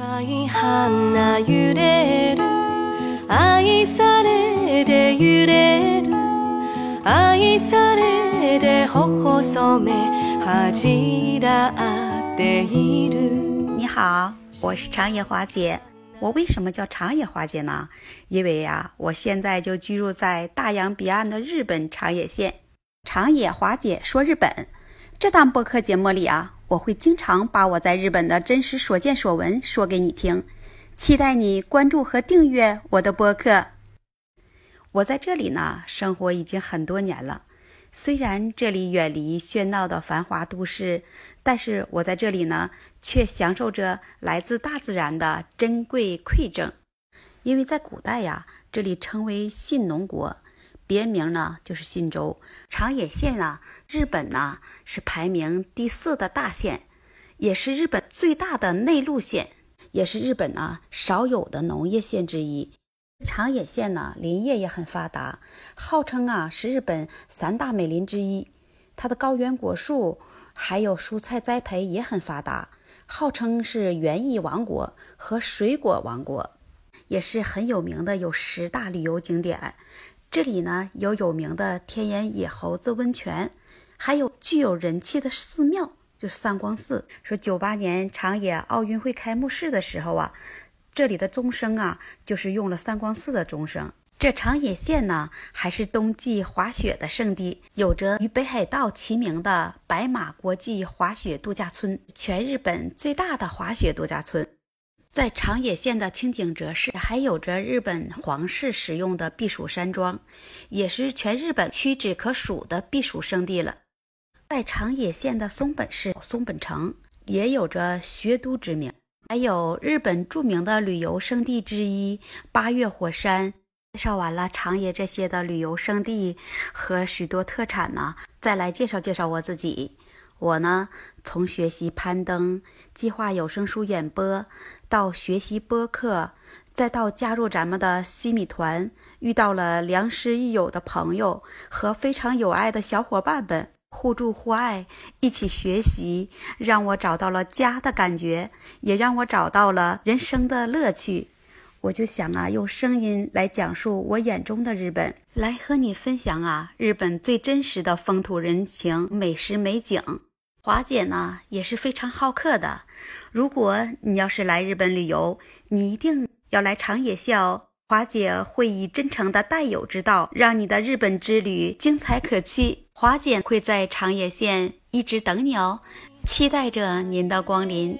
大花揺れる愛されて揺れる愛されて頬染め恥じらっている你好，我是长野华姐。我为什么叫长野华姐呢？因为呀、我现在就居住在大洋彼岸的日本长野县。长野华姐说日本这档播客节目里啊， 我会经常把我在日本的真实所见所闻说给你听。期待你关注和订阅我的播客。我在这里呢，生活已经很多年了。虽然这里远离喧闹的繁华都市，但是我在这里呢，却享受着来自大自然的珍贵馈赠。因为在古代呀，这里称为信农国，别名呢就是信州。长野县啊，日本呢是排名第四的大县，也是日本最大的内陆县，也是日本呢少有的农业县之一。长野县呢，林业也很发达，号称啊是日本三大美林之一。它的高原果树还有蔬菜栽培也很发达，号称是园艺王国和水果王国，也是很有名的，有十大旅游景点。这里呢有有名的天眼野猴子温泉，还有具有人气的寺庙，就是三光寺。说九八年长野奥运会开幕式的时候啊。这里的钟声啊，就是用了三光寺的钟声。这长野县呢，还是冬季滑雪的圣地，有着与北海道齐名的白马国际滑雪度假村，全日本最大的滑雪度假村。在长野县的清井泽市，还有着日本皇室使用的避暑山庄，也是全日本屈指可数的避暑胜地了。在长野县的松本市松本城，也有着学都之名。还有日本著名的旅游胜地之一八月火山。介绍完了长野这些的旅游胜地和许多特产呢，再来介绍介绍我自己。我呢，从学习攀登、计划有声书演播，到学习播客，再到加入咱们的西米团，遇到了良师益友的朋友和非常有爱的小伙伴们。互助互爱，一起学习，让我找到了家的感觉，也让我找到了人生的乐趣。我就想啊，用声音来讲述我眼中的日本，来和你分享啊，日本最真实的风土人情、美食美景。华姐呢也是非常好客的，如果你要是来日本旅游，你一定要来长野县哦。华姐会以真诚的带友之道，让你的日本之旅精彩可期。华姐会在长野县一直等你哦，期待着您的光临。